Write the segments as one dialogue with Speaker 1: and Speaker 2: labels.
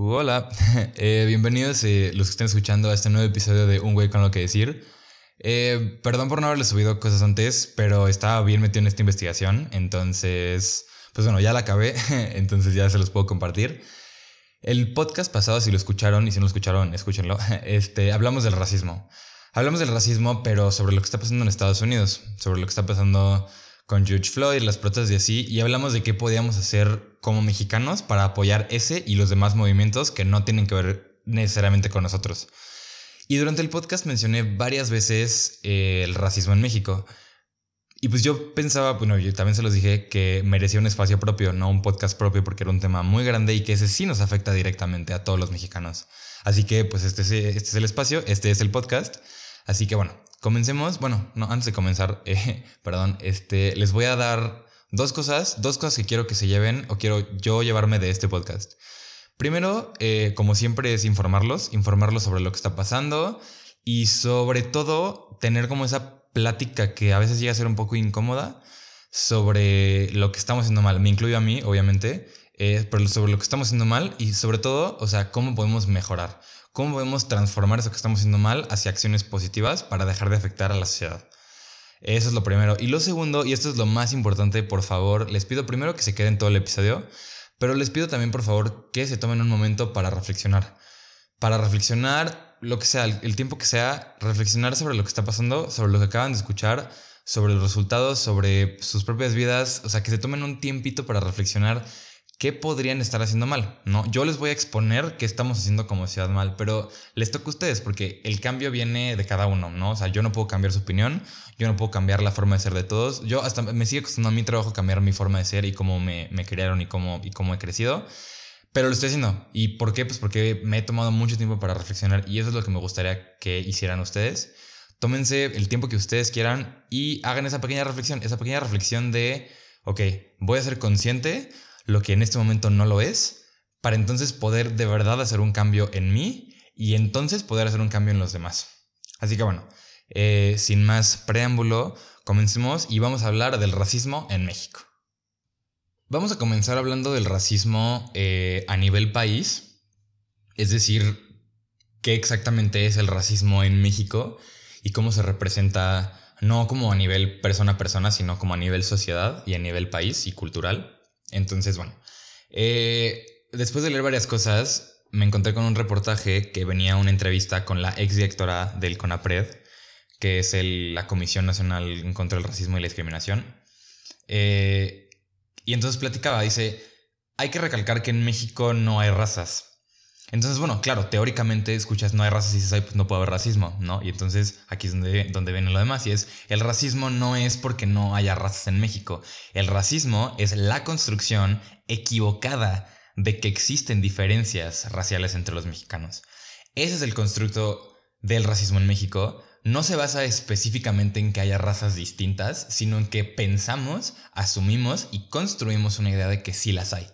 Speaker 1: Hola, eh, bienvenidos eh, los que estén escuchando a este nuevo episodio de Un güey con lo que decir. Eh, perdón por no haberles subido cosas antes, pero estaba bien metido en esta investigación, entonces, pues bueno, ya la acabé, entonces ya se los puedo compartir. El podcast pasado, si lo escucharon y si no lo escucharon, escúchenlo, este, hablamos del racismo. Hablamos del racismo, pero sobre lo que está pasando en Estados Unidos, sobre lo que está pasando con George Floyd, las protestas y así, y hablamos de qué podíamos hacer como mexicanos para apoyar ese y los demás movimientos que no tienen que ver necesariamente con nosotros. Y durante el podcast mencioné varias veces eh, el racismo en México. Y pues yo pensaba, bueno, yo también se los dije que merecía un espacio propio, no un podcast propio, porque era un tema muy grande y que ese sí nos afecta directamente a todos los mexicanos. Así que pues este es, este es el espacio, este es el podcast. Así que bueno, Comencemos, bueno, no, antes de comenzar, eh, perdón, este, les voy a dar dos cosas, dos cosas que quiero que se lleven o quiero yo llevarme de este podcast. Primero, eh, como siempre, es informarlos, informarlos sobre lo que está pasando y sobre todo tener como esa plática que a veces llega a ser un poco incómoda sobre lo que estamos haciendo mal. Me incluyo a mí, obviamente, eh, pero sobre lo que estamos haciendo mal y sobre todo, o sea, cómo podemos mejorar. ¿Cómo podemos transformar eso que estamos haciendo mal hacia acciones positivas para dejar de afectar a la sociedad? Eso es lo primero. Y lo segundo, y esto es lo más importante, por favor, les pido primero que se queden todo el episodio, pero les pido también, por favor, que se tomen un momento para reflexionar. Para reflexionar lo que sea, el tiempo que sea, reflexionar sobre lo que está pasando, sobre lo que acaban de escuchar, sobre los resultados, sobre sus propias vidas, o sea, que se tomen un tiempito para reflexionar qué podrían estar haciendo mal, ¿no? Yo les voy a exponer qué estamos haciendo como sociedad mal, pero les toca a ustedes porque el cambio viene de cada uno, ¿no? O sea, yo no puedo cambiar su opinión, yo no puedo cambiar la forma de ser de todos, yo hasta me sigue costando a mi trabajo cambiar mi forma de ser y cómo me, me criaron y cómo, y cómo he crecido, pero lo estoy haciendo. ¿Y por qué? Pues porque me he tomado mucho tiempo para reflexionar y eso es lo que me gustaría que hicieran ustedes. Tómense el tiempo que ustedes quieran y hagan esa pequeña reflexión, esa pequeña reflexión de, ok, voy a ser consciente lo que en este momento no lo es, para entonces poder de verdad hacer un cambio en mí y entonces poder hacer un cambio en los demás. Así que bueno, eh, sin más preámbulo, comencemos y vamos a hablar del racismo en México. Vamos a comenzar hablando del racismo eh, a nivel país, es decir, qué exactamente es el racismo en México y cómo se representa no como a nivel persona a persona, sino como a nivel sociedad y a nivel país y cultural. Entonces, bueno, eh, después de leer varias cosas, me encontré con un reportaje que venía una entrevista con la ex directora del CONAPRED, que es la Comisión Nacional contra el Racismo y la Discriminación. Eh, y entonces platicaba, dice, hay que recalcar que en México no hay razas. Entonces, bueno, claro, teóricamente escuchas no hay razas y dices, pues no puede haber racismo, ¿no? Y entonces aquí es donde, donde viene lo demás y es, el racismo no es porque no haya razas en México. El racismo es la construcción equivocada de que existen diferencias raciales entre los mexicanos. Ese es el constructo del racismo en México. No se basa específicamente en que haya razas distintas, sino en que pensamos, asumimos y construimos una idea de que sí las hay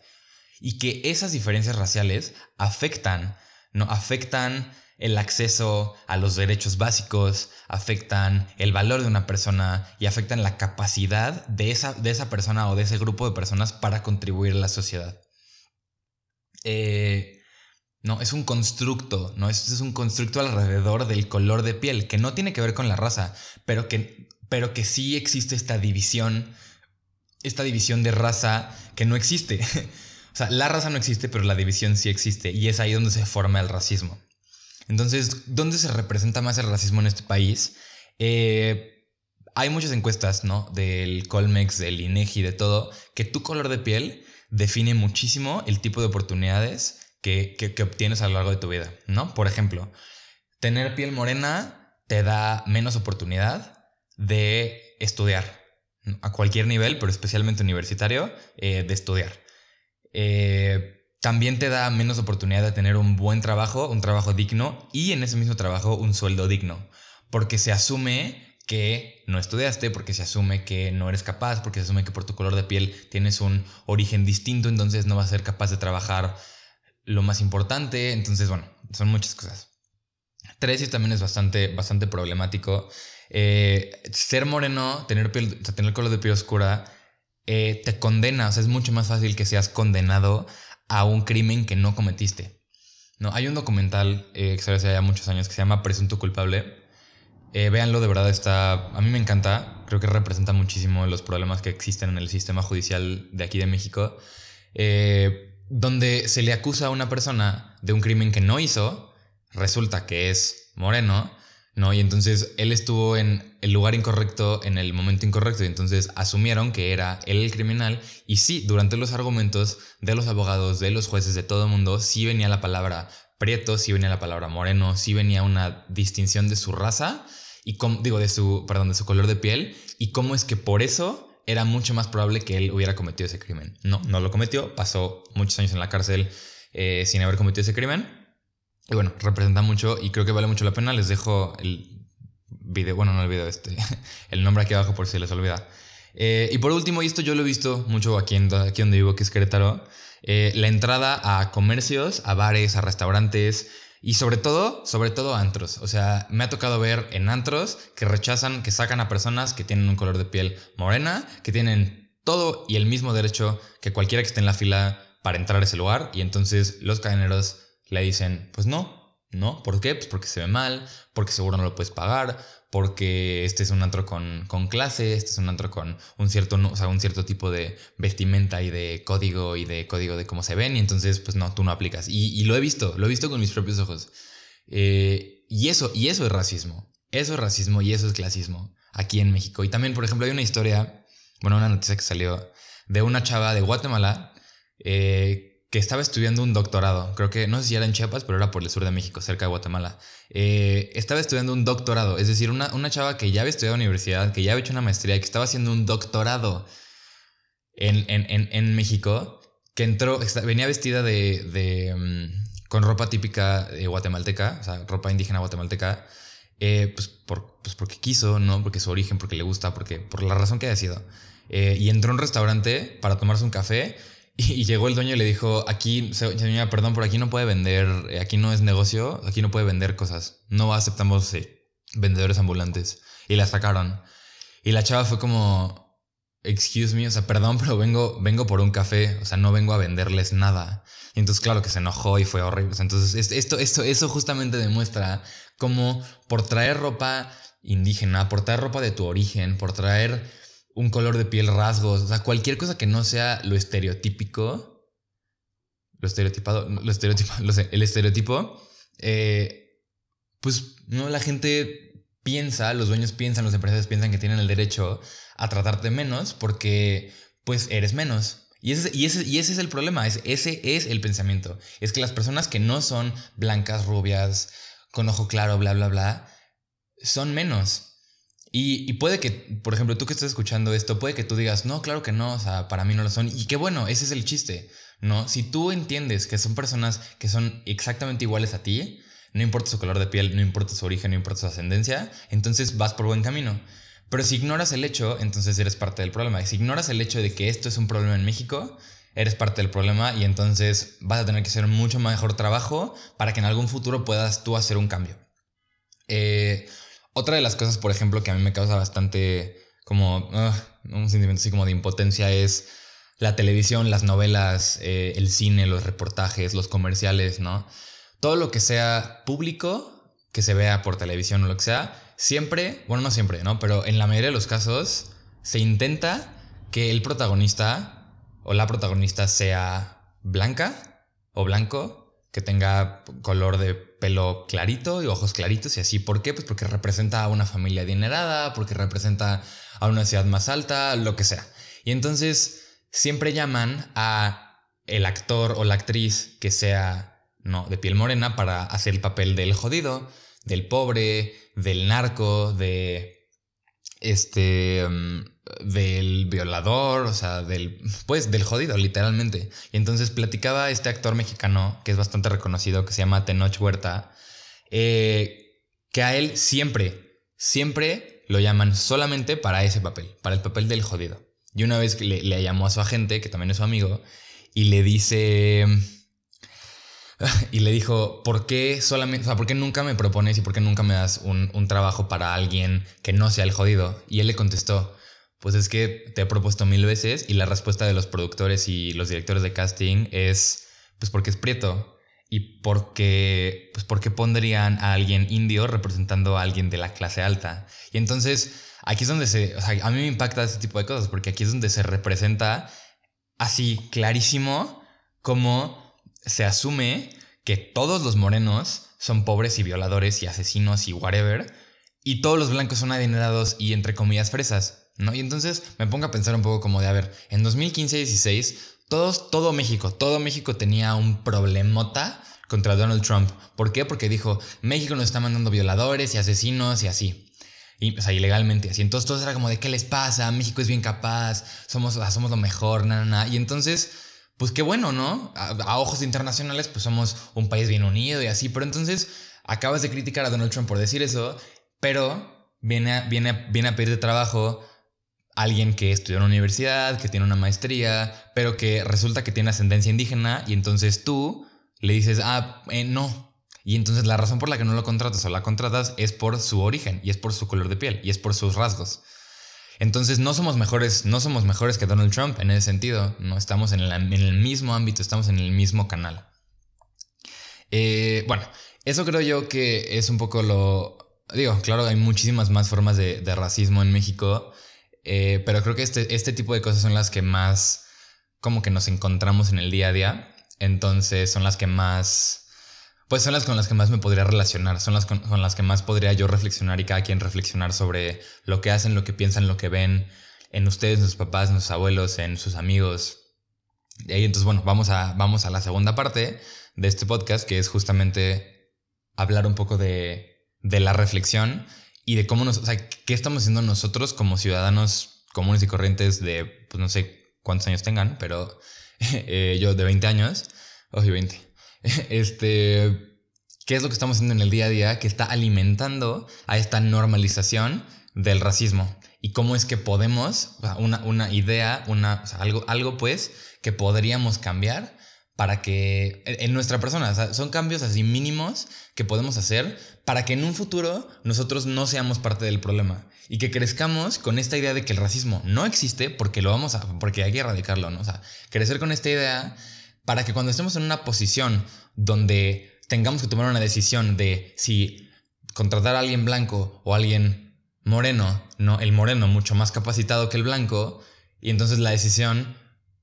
Speaker 1: y que esas diferencias raciales afectan, ¿no? Afectan el acceso a los derechos básicos, afectan el valor de una persona y afectan la capacidad de esa, de esa persona o de ese grupo de personas para contribuir a la sociedad. Eh, no, es un constructo, ¿no? Es, es un constructo alrededor del color de piel, que no tiene que ver con la raza, pero que, pero que sí existe esta división, esta división de raza que no existe. O sea, la raza no existe, pero la división sí existe y es ahí donde se forma el racismo. Entonces, ¿dónde se representa más el racismo en este país? Eh, hay muchas encuestas, ¿no? Del Colmex, del INEGI, de todo, que tu color de piel define muchísimo el tipo de oportunidades que, que, obtienes a lo largo de tu vida, ¿no? Por ejemplo, tener piel morena te da menos oportunidad de estudiar, a cualquier nivel, pero especialmente universitario, eh, de estudiar. Eh, también te da menos oportunidad de tener un buen trabajo, un trabajo digno y en ese mismo trabajo un sueldo digno. Porque se asume que no estudiaste, porque se asume que no eres capaz, porque se asume que por tu color de piel tienes un origen distinto, entonces no vas a ser capaz de trabajar lo más importante. Entonces, bueno, son muchas cosas. Tres, y también es bastante, bastante problemático. Eh, ser moreno, tener, piel, tener color de piel oscura, eh, te condena, o sea, es mucho más fácil que seas condenado a un crimen que no cometiste. No, hay un documental eh, que se hace ya muchos años que se llama Presunto Culpable. Eh, véanlo, de verdad está. A mí me encanta. Creo que representa muchísimo los problemas que existen en el sistema judicial de aquí de México. Eh, donde se le acusa a una persona de un crimen que no hizo, resulta que es moreno, ¿no? Y entonces él estuvo en el lugar incorrecto en el momento incorrecto y entonces asumieron que era él el criminal y sí, durante los argumentos de los abogados, de los jueces, de todo el mundo, sí venía la palabra prieto, sí venía la palabra moreno, sí venía una distinción de su raza y digo de su, perdón, de su color de piel y cómo es que por eso era mucho más probable que él hubiera cometido ese crimen. No, no lo cometió, pasó muchos años en la cárcel eh, sin haber cometido ese crimen y bueno, representa mucho y creo que vale mucho la pena. Les dejo el video, bueno, no el video, este, el nombre aquí abajo por si les olvida. Eh, y por último, y esto yo lo he visto mucho aquí, en, aquí donde vivo, que es Querétaro, eh, la entrada a comercios, a bares, a restaurantes y sobre todo, sobre todo antros. O sea, me ha tocado ver en antros que rechazan, que sacan a personas que tienen un color de piel morena, que tienen todo y el mismo derecho que cualquiera que esté en la fila para entrar a ese lugar y entonces los cadeneros le dicen, pues no, ¿no? ¿Por qué? Pues porque se ve mal, porque seguro no lo puedes pagar, porque este es un antro con, con clase, este es un antro con un cierto, o sea, un cierto tipo de vestimenta y de código y de código de cómo se ven y entonces pues no, tú no aplicas. Y, lo he visto, lo he visto con mis propios ojos. Eh, y eso, y eso es racismo. Eso es racismo y eso es clasismo aquí en México. Y también, por ejemplo, hay una historia, bueno, una noticia que salió de una chava de Guatemala eh, que estaba estudiando un doctorado. Creo que, no sé si era en Chiapas, pero era por el sur de México, cerca de Guatemala. Eh, estaba estudiando un doctorado, es decir, una, una, chava que ya había estudiado en universidad, que ya había hecho una maestría, que estaba haciendo un doctorado en, en, en, México, que entró, venía vestida de, de mm, con ropa típica guatemalteca, o sea, ropa indígena guatemalteca, eh, pues, por, pues porque quiso, ¿no? Porque su origen, porque le gusta, porque por la razón que haya sido. Eh, y entró a un restaurante para tomarse un café y llegó el dueño y le dijo, aquí, señora, perdón, por aquí no puede vender, eh, aquí no es negocio, aquí no puede vender cosas. No aceptamos eh, vendedores ambulantes. Y la sacaron. Y la chava fue como, excuse me, o sea, perdón, pero vengo, vengo por un café, o sea, no vengo a venderles nada. Y entonces, claro que se enojó y fue horrible. Entonces, esto, esto, eso justamente demuestra cómo por traer ropa indígena, por traer ropa de tu origen, por traer un color de piel, rasgos, o sea, cualquier cosa que no sea lo estereotípico, lo estereotipado, lo sé, el estereotipo, eh, pues no, la gente piensa, los dueños piensan, los empresarios piensan que tienen el derecho a tratarte menos porque pues eres menos. Y ese, y ese, y ese es el problema, es, ese es el pensamiento. Es que las personas que no son blancas, rubias, con ojo claro, bla, bla, bla, son menos. Y, puede que, por ejemplo, tú que estás escuchando esto, puede que tú digas, no, claro que no, o sea, para mí no lo son. Y qué bueno, ese es el chiste, ¿no? Si tú entiendes que son personas que son exactamente iguales a ti, no importa su color de piel, no importa su origen, no importa su ascendencia, entonces vas por buen camino. Pero si ignoras el hecho, entonces eres parte del problema. Y si ignoras el hecho de que esto es un problema en México, eres parte del problema y entonces vas a tener que hacer mucho mejor trabajo para que en algún futuro puedas tú hacer un cambio. Eh, otra de las cosas, por ejemplo, que a mí me causa bastante como un sentimiento así como de impotencia es la televisión, las novelas, eh, el cine, los reportajes, los comerciales, ¿no? Todo lo que sea público, que se vea por televisión o lo que sea, siempre, bueno, no siempre, ¿no? Pero en la mayoría de los casos se intenta que el protagonista o la protagonista sea blanca o blanco que tenga color de pelo clarito y ojos claritos y así. ¿Por qué? Pues porque representa a una familia adinerada, porque representa a una ciudad más alta, lo que sea. Y entonces siempre llaman a el actor o la actriz que sea no de piel morena para hacer el papel del jodido, del pobre, del narco, de este mm, del violador, o sea, del, pues, del jodido, literalmente. Y entonces platicaba este actor mexicano, que es bastante reconocido, que se llama Tenoch Huerta, eh, que a él siempre, siempre lo llaman solamente para ese papel, para el papel del jodido. Y una vez le, le llamó a su agente, que también es su amigo, y le dice... Y le dijo, ¿por qué solamente, o ¿por qué nunca me propones y por qué nunca me das un, un trabajo para alguien que no sea el jodido? Y él le contestó, pues es que te he propuesto mil veces y la respuesta de los productores y los directores de casting es, pues porque es prieto. y por qué, pues, por qué pondrían a alguien indio representando a alguien de la clase alta. Y entonces aquí es donde se, o sea, a mí me impacta este tipo de cosas, porque aquí es donde se representa así clarísimo cómo se asume que todos los morenos son pobres y violadores y asesinos y whatever, y todos los blancos son adinerados y entre comillas fresas, ¿no? Y entonces me pongo a pensar un poco como de, a ver, en 2015-16, todos, todo México, todo México tenía un problemota contra Donald Trump. ¿Por qué? Porque dijo, México nos está mandando violadores y asesinos y así. Y, o sea, ilegalmente así. Entonces todo era como de, ¿qué les pasa? México es bien capaz, somos, somos lo mejor, nada. Y entonces, pues qué bueno, ¿no? A, ojos internacionales, pues somos un país bien unido y así. Pero entonces acabas de criticar a Donald Trump por decir eso pero viene a, viene, viene a pedir trabajo alguien que estudió en la universidad, que tiene una maestría, pero que resulta que tiene ascendencia indígena y entonces tú le dices, ah, eh, no. Y entonces la razón por la que no lo contratas o la contratas es por su origen y es por su color de piel y es por sus rasgos. Entonces no somos mejores, no somos mejores que Donald Trump en ese sentido. No estamos en el, en el mismo ámbito, estamos en el mismo canal. Eh, bueno, eso creo yo que es un poco lo, digo, claro, hay muchísimas más formas de, racismo en México, eh, pero creo que este, este tipo de cosas son las que más como que nos encontramos en el día a día, entonces son las que más, pues son las con las que más me podría relacionar, son las con, las que más podría yo reflexionar y cada quien reflexionar sobre lo que hacen, lo que piensan, lo que ven en ustedes, en sus papás, en sus abuelos, en sus amigos. Y ahí entonces, bueno, vamos a, vamos a la segunda parte de este podcast, que es justamente hablar un poco de de la reflexión y de cómo nos, o sea, qué estamos haciendo nosotros como ciudadanos comunes y corrientes de, pues no sé cuántos años tengan, pero eh, yo de 20 años, oye, 20, este, qué es lo que estamos haciendo en el día a día que está alimentando a esta normalización del racismo y cómo es que podemos, una, una idea, una, algo, algo pues que podríamos cambiar para que en nuestra persona, son cambios así mínimos que podemos hacer para que en un futuro nosotros no seamos parte del problema y que crezcamos con esta idea de que el racismo no existe porque lo vamos a porque hay que erradicarlo, ¿no? O sea, crecer con esta idea para que cuando estemos en una posición donde tengamos que tomar una decisión de si contratar a alguien blanco o alguien moreno, no, el moreno mucho más capacitado que el blanco y entonces la decisión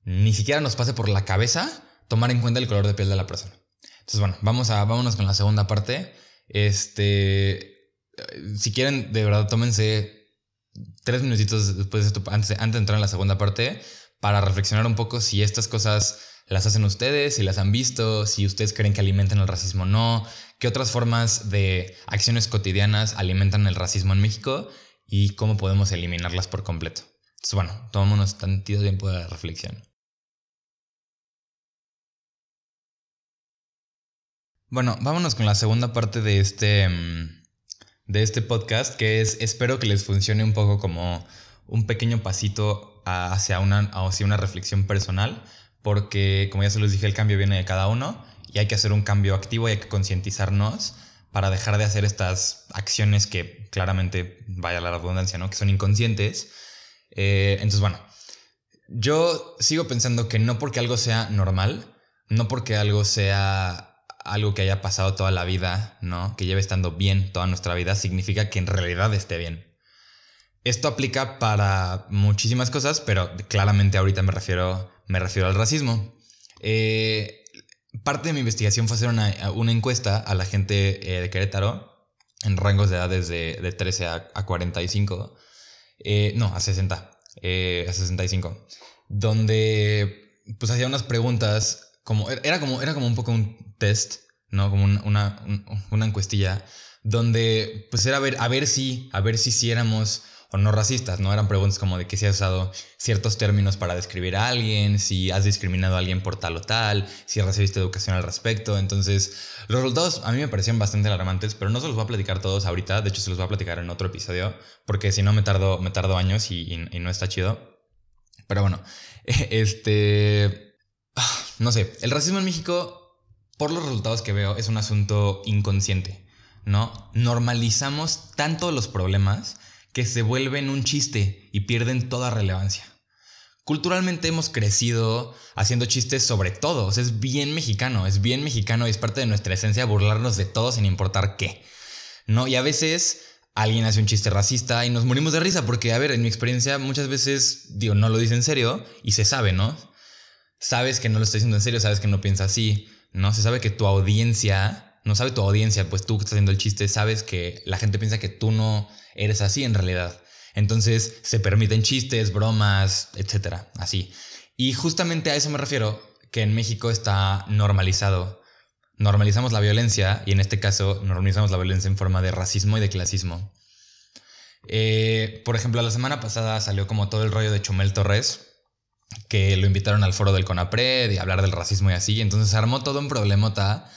Speaker 1: ni siquiera nos pase por la cabeza tomar en cuenta el color de piel de la persona. Entonces, bueno, vamos a, vámonos con la segunda parte. Este, si quieren, de verdad, tómense tres minutitos después de esto, antes, antes de entrar en la segunda parte, para reflexionar un poco si estas cosas las hacen ustedes, si las han visto, si ustedes creen que alimentan el racismo o no, qué otras formas de acciones cotidianas alimentan el racismo en México y cómo podemos eliminarlas por completo. Entonces, bueno, tomémonos tantito tiempo de reflexión. Bueno, vámonos con la segunda parte de este, mm, de este podcast, que es, espero que les funcione un poco como un pequeño pasito hacia una, hacia una reflexión personal, porque como ya se los dije, el cambio viene de cada uno y hay que hacer un cambio activo y hay que concientizarnos para dejar de hacer estas acciones que claramente, vaya la redundancia, ¿no? Que son inconscientes. Eh, entonces, bueno, yo sigo pensando que no porque algo sea normal, no porque algo sea algo que haya pasado toda la vida, ¿no? Que lleve estando bien toda nuestra vida, significa que en realidad esté bien. Esto aplica para muchísimas cosas, pero claramente ahorita me refiero, me refiero al racismo. Eh, parte de mi investigación fue hacer una, encuesta a la gente eh, de Querétaro en rangos de edades de, de 13 a, 45. Eh, no, a 60. a 65. Donde pues hacía unas preguntas como, era como, era como un poco un test, ¿no? Como una, una, encuestilla, donde pues era ver, a ver si, a ver si, si éramos o no racistas, ¿no? Eran preguntas como de que si has usado ciertos términos para describir a alguien, si has discriminado a alguien por tal o tal, si recibiste educación al respecto. Entonces, los resultados a mí me parecían bastante alarmantes, pero no se los voy a platicar todos ahorita, de hecho se los voy a platicar en otro episodio, porque si no me tardo, me tardo años y, y no está chido. Pero bueno, este no sé, el racismo en México, por los resultados que veo, es un asunto inconsciente, ¿no? Normalizamos tanto los problemas que se vuelven un chiste y pierden toda relevancia. culturalmente hemos crecido haciendo chistes sobre todo. O sea, es bien mexicano, es bien mexicano y es parte de nuestra esencia burlarnos de todo sin importar qué. ¿No? Y a veces alguien hace un chiste racista y nos morimos de risa porque, a ver, en mi experiencia muchas veces, digo, no lo dice en serio y se sabe, ¿no? Sabes que no lo estoy diciendo en serio, sabes que no piensa así, ¿no? Se sabe que tu audiencia, no sabe tu audiencia, pues tú que estás haciendo el chiste, sabes que la gente piensa que tú no eres así en realidad. Entonces se permiten chistes, bromas, etcétera, así. Y justamente a eso me refiero, que en México está normalizado. Normalizamos la violencia y en este caso normalizamos la violencia en forma de racismo y de clasismo. Eh, por ejemplo, la semana pasada salió como todo el rollo de Chumel Torres, que lo invitaron al foro del CONAPRED y hablar del racismo y así. Entonces se armó todo un problemota.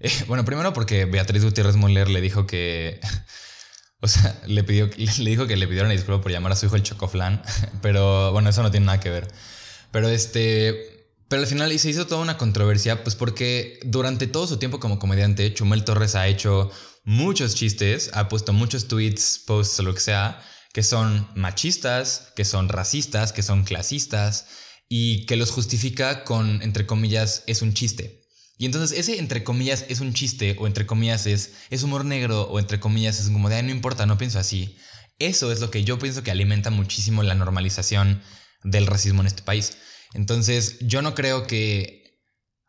Speaker 1: Eh, bueno, primero porque Beatriz Gutiérrez Muller le dijo que o sea, le, pidió, le dijo que le pidieron disculpa por llamar a su hijo el Chocoflan, pero bueno, eso no tiene nada que ver. Pero este, pero al final se hizo toda una controversia, pues porque durante todo su tiempo como comediante, Chumel Torres ha hecho muchos chistes, ha puesto muchos tweets, posts lo que sea, que son machistas, que son racistas, que son clasistas, y que los justifica con, entre comillas, es un chiste. Y entonces ese entre comillas es un chiste o entre comillas es, es humor negro o entre comillas es como de, no importa, no pienso así. Eso es lo que yo pienso que alimenta muchísimo la normalización del racismo en este país. Entonces yo no creo que...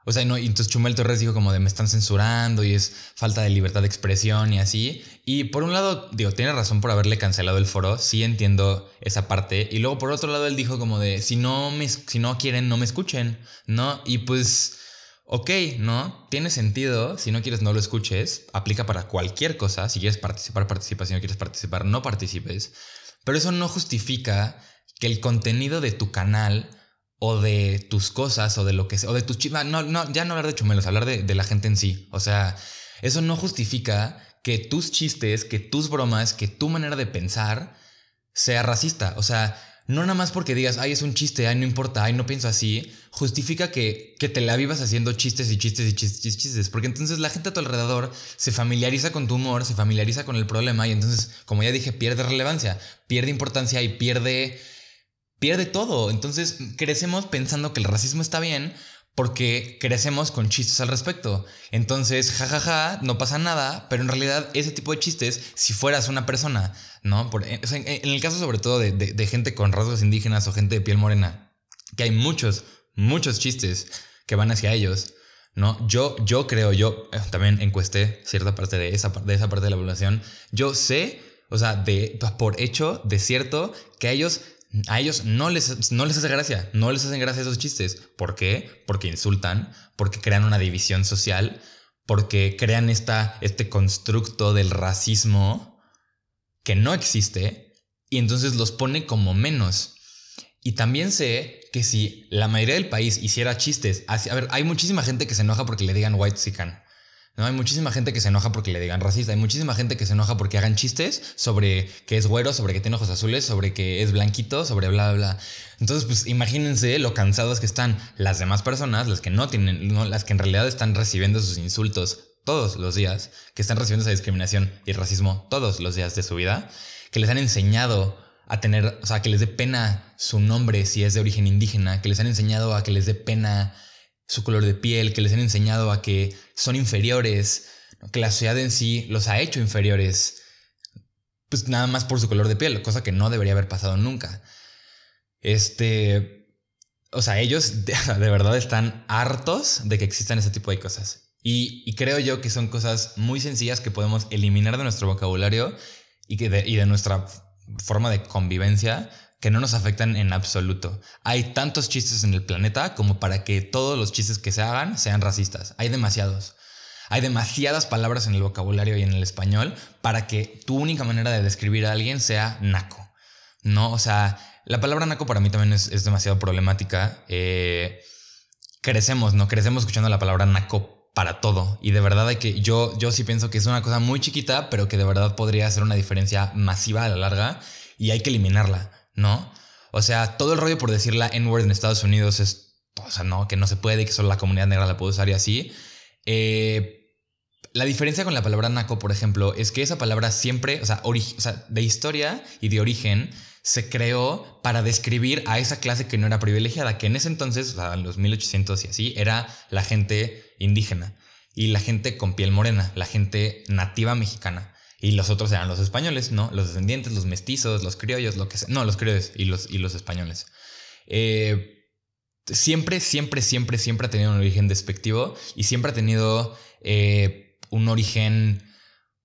Speaker 1: O sea, no, y entonces Chumel Torres dijo como de me están censurando y es falta de libertad de expresión y así. Y por un lado, digo, tiene razón por haberle cancelado el foro, sí entiendo esa parte. Y luego por otro lado él dijo como de si no, me, si no quieren, no me escuchen, ¿no? Y pues Ok, ¿no? Tiene sentido. Si no quieres, no lo escuches. Aplica para cualquier cosa. Si quieres participar, participa. Si no quieres participar, no participes. Pero eso no justifica que el contenido de tu canal o de tus cosas o de lo que sea, o de tus chivas, no, no, ya no hablar de chumelos, hablar de, de la gente en sí. O sea, eso no justifica que tus chistes, que tus bromas, que tu manera de pensar sea racista. O sea, no nada más porque digas, ay, es un chiste, ay, no importa, ay, no pienso así, justifica que, que te la vivas haciendo chistes y chistes y chistes y chistes. Porque entonces la gente a tu alrededor se familiariza con tu humor, se familiariza con el problema y entonces, como ya dije, pierde relevancia, pierde importancia y pierde, pierde todo. Entonces crecemos pensando que el racismo está bien porque crecemos con chistes al respecto. Entonces, jajaja, no pasa nada, pero en realidad ese tipo de chistes, si fueras una persona, ¿no? Eh, en, el caso sobre todo de, gente con rasgos indígenas o gente de piel morena, que hay muchos, muchos chistes que van hacia ellos, ¿no? Yo, yo creo, yo eh, también encuesté cierta parte de esa, de esa parte de la población, yo sé, o sea, de, por hecho, de cierto, que a ellos a ellos no les, no les hace gracia, no les hacen gracia esos chistes. ¿Por qué? Porque insultan, porque crean una división social, porque crean esta, este constructo del racismo que no existe y entonces los pone como menos. Y también sé que si la mayoría del país hiciera chistes, a ver, hay muchísima gente que se enoja porque le digan white sican. ¿No? Hay muchísima gente que se enoja porque le digan racista, hay muchísima gente que se enoja porque hagan chistes sobre que es güero, sobre que tiene ojos azules, sobre que es blanquito, sobre bla, bla, bla. Entonces, pues imagínense lo cansados que están las demás personas, las que no tienen, las que en realidad están recibiendo sus insultos todos los días, que están recibiendo esa discriminación y racismo todos los días de su vida, que les han enseñado a tener, o sea, que les dé pena su nombre si es de origen indígena, que les han enseñado a que les dé pena su color de piel, que les han enseñado a que son inferiores, que la sociedad en sí los ha hecho inferiores, pues nada más por su color de piel, cosa que no debería haber pasado nunca. Este, o sea, ellos de, verdad están hartos de que existan ese tipo de cosas. Y, y, creo yo que son cosas muy sencillas que podemos eliminar de nuestro vocabulario y, que y de nuestra forma de convivencia que no nos afectan en absoluto. Hay tantos chistes en el planeta como para que todos los chistes que se hagan sean racistas. Hay demasiados. Hay demasiadas palabras en el vocabulario y en el español para que tu única manera de describir a alguien sea naco. ¿No? O sea, la palabra naco para mí también es, demasiado problemática. Eh, crecemos, ¿no? Crecemos escuchando la palabra naco para todo. Y de verdad que, yo, yo sí pienso que es una cosa muy chiquita, pero que de verdad podría hacer una diferencia masiva a la larga y hay que eliminarla. ¿No? O sea, todo el rollo por decir la N-word en Estados Unidos es, o sea, no, que no se puede, que solo la comunidad negra la puede usar y así. Eh, la diferencia con la palabra naco, por ejemplo, es que esa palabra siempre, o sea, o sea, de historia y de origen, se creó para describir a esa clase que no era privilegiada, que en ese entonces, o en los 1800 y así, era la gente indígena y la gente con piel morena, la gente nativa mexicana. Y los otros eran los españoles, ¿no? Los descendientes, los mestizos, los criollos, lo que sea. No, los criollos y los, y los españoles. Eh, siempre, siempre, siempre, siempre ha tenido un origen despectivo y siempre ha tenido eh, un origen...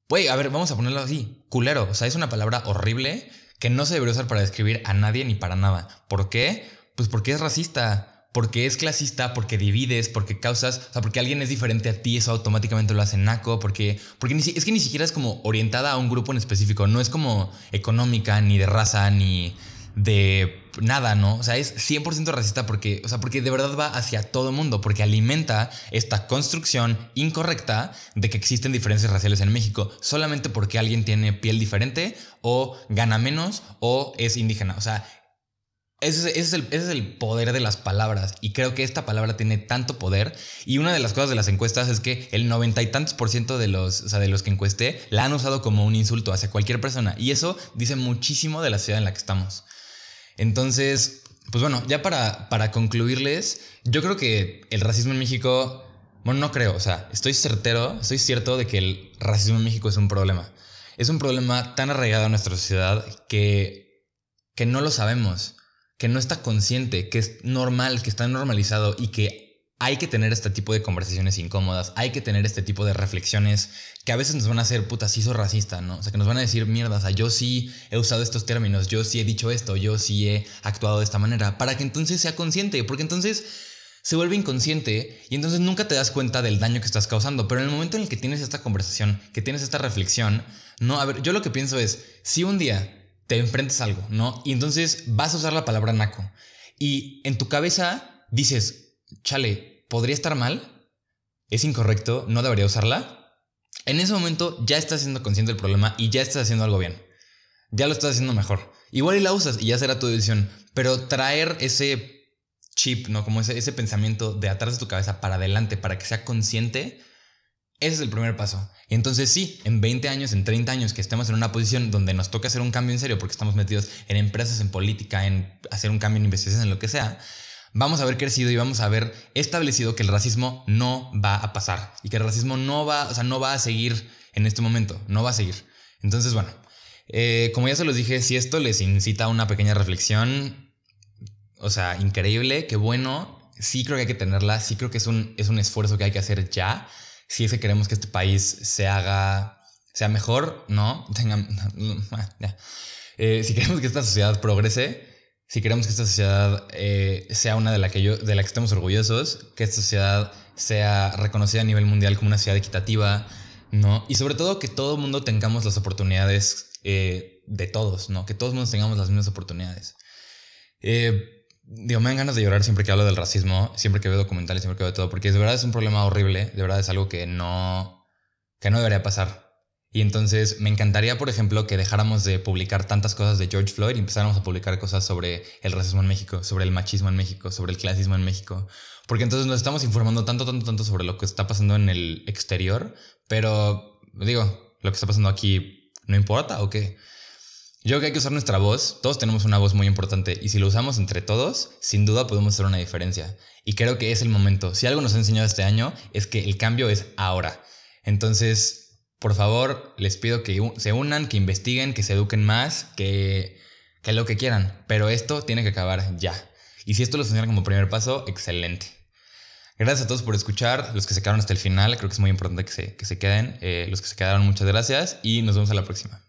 Speaker 1: Güey, a ver, vamos a ponerlo así. Culero. O sea, es una palabra horrible que no se debería usar para describir a nadie ni para nada. ¿Por qué? Pues porque es racista porque es clasista, porque divides, porque causas, o sea, porque alguien es diferente a ti, eso automáticamente lo hace naco, porque, porque es que ni siquiera es como orientada a un grupo en específico, no es como económica, ni de raza, ni de nada, ¿no? O sea, es 100% racista porque, o sea, porque de verdad va hacia todo mundo, porque alimenta esta construcción incorrecta de que existen diferencias raciales en México solamente porque alguien tiene piel diferente o gana menos o es indígena. O sea, ese es, el, poder de las palabras y creo que esta palabra tiene tanto poder y una de las cosas de las encuestas es que el noventa y tantos por ciento de los, de los que encuesté la han usado como un insulto hacia cualquier persona y eso dice muchísimo de la ciudad en la que estamos. Entonces, pues bueno, ya para, para concluirles, yo creo que el racismo en México, bueno, no creo, o sea, estoy certero, estoy cierto de que el racismo en México es un problema. Es un problema tan arraigado a nuestra sociedad que, que no lo sabemos que no está consciente, que es normal, que está normalizado y que hay que tener este tipo de conversaciones incómodas, hay que tener este tipo de reflexiones que a veces nos van a hacer, puta, sí soy racista, ¿no? O sea, que nos van a decir, mierda, o sea, yo sí he usado estos términos, yo sí he dicho esto, yo sí he actuado de esta manera, para que entonces sea consciente, porque entonces se vuelve inconsciente y entonces nunca te das cuenta del daño que estás causando, pero en el momento en el que tienes esta conversación, que tienes esta reflexión, no, a ver, yo lo que pienso es, si un día te enfrentas a algo, ¿no? Y entonces vas a usar la palabra naco. Y en tu cabeza dices, chale, ¿podría estar mal? ¿Es incorrecto? ¿No debería usarla? En ese momento ya estás siendo consciente del problema y ya estás haciendo algo bien. Ya lo estás haciendo mejor. Igual y la usas y ya será tu decisión. Pero traer ese chip, ¿no? Como ese, ese pensamiento de atrás de tu cabeza para adelante, para que sea consciente, ese es el primer paso. Y entonces sí, en 20 años, en 30 años que estemos en una posición donde nos toca hacer un cambio en serio porque estamos metidos en empresas, en política, en hacer un cambio en investigación, en lo que sea, vamos a haber crecido y vamos a haber establecido que el racismo no va a pasar y que el racismo no va, o sea, no va a seguir en este momento, no va a seguir. Entonces, bueno, eh, como ya se los dije, si esto les incita a una pequeña reflexión, o sea, increíble, qué bueno, sí creo que hay que tenerla, sí creo que es un, es un esfuerzo que hay que hacer ya si es que queremos que este país se haga, sea mejor, ¿no? Tengan, eh, si queremos que esta sociedad progrese, si queremos que esta sociedad eh, sea una de la, que yo, de la que estemos orgullosos, que esta sociedad sea reconocida a nivel mundial como una ciudad equitativa, ¿no? Y sobre todo que todo el mundo tengamos las oportunidades eh, de todos, ¿no? Que todos tengamos las mismas oportunidades. Eh, digo, me dan ganas de llorar siempre que hablo del racismo, siempre que veo documentales, siempre que veo todo, porque de verdad es un problema horrible, de verdad es algo que no, que no debería pasar. Y entonces me encantaría, por ejemplo, que dejáramos de publicar tantas cosas de George Floyd y empezáramos a publicar cosas sobre el racismo en México, sobre el machismo en México, sobre el clasismo en México. Porque entonces nos estamos informando tanto, tanto, tanto sobre lo que está pasando en el exterior, pero digo, lo que está pasando aquí no importa o qué. Yo creo que hay que usar nuestra voz. Todos tenemos una voz muy importante y si lo usamos entre todos, sin duda podemos hacer una diferencia. Y creo que es el momento. Si algo nos ha enseñado este año es que el cambio es ahora. Entonces, por favor, les pido que se unan, que investiguen, que se eduquen más, que, que lo que quieran. Pero esto tiene que acabar ya. Y si esto lo funciona como primer paso, excelente. Gracias a todos por escuchar. Los que se quedaron hasta el final, creo que es muy importante que se, que se queden. Eh, los que se quedaron, muchas gracias y nos vemos a la próxima.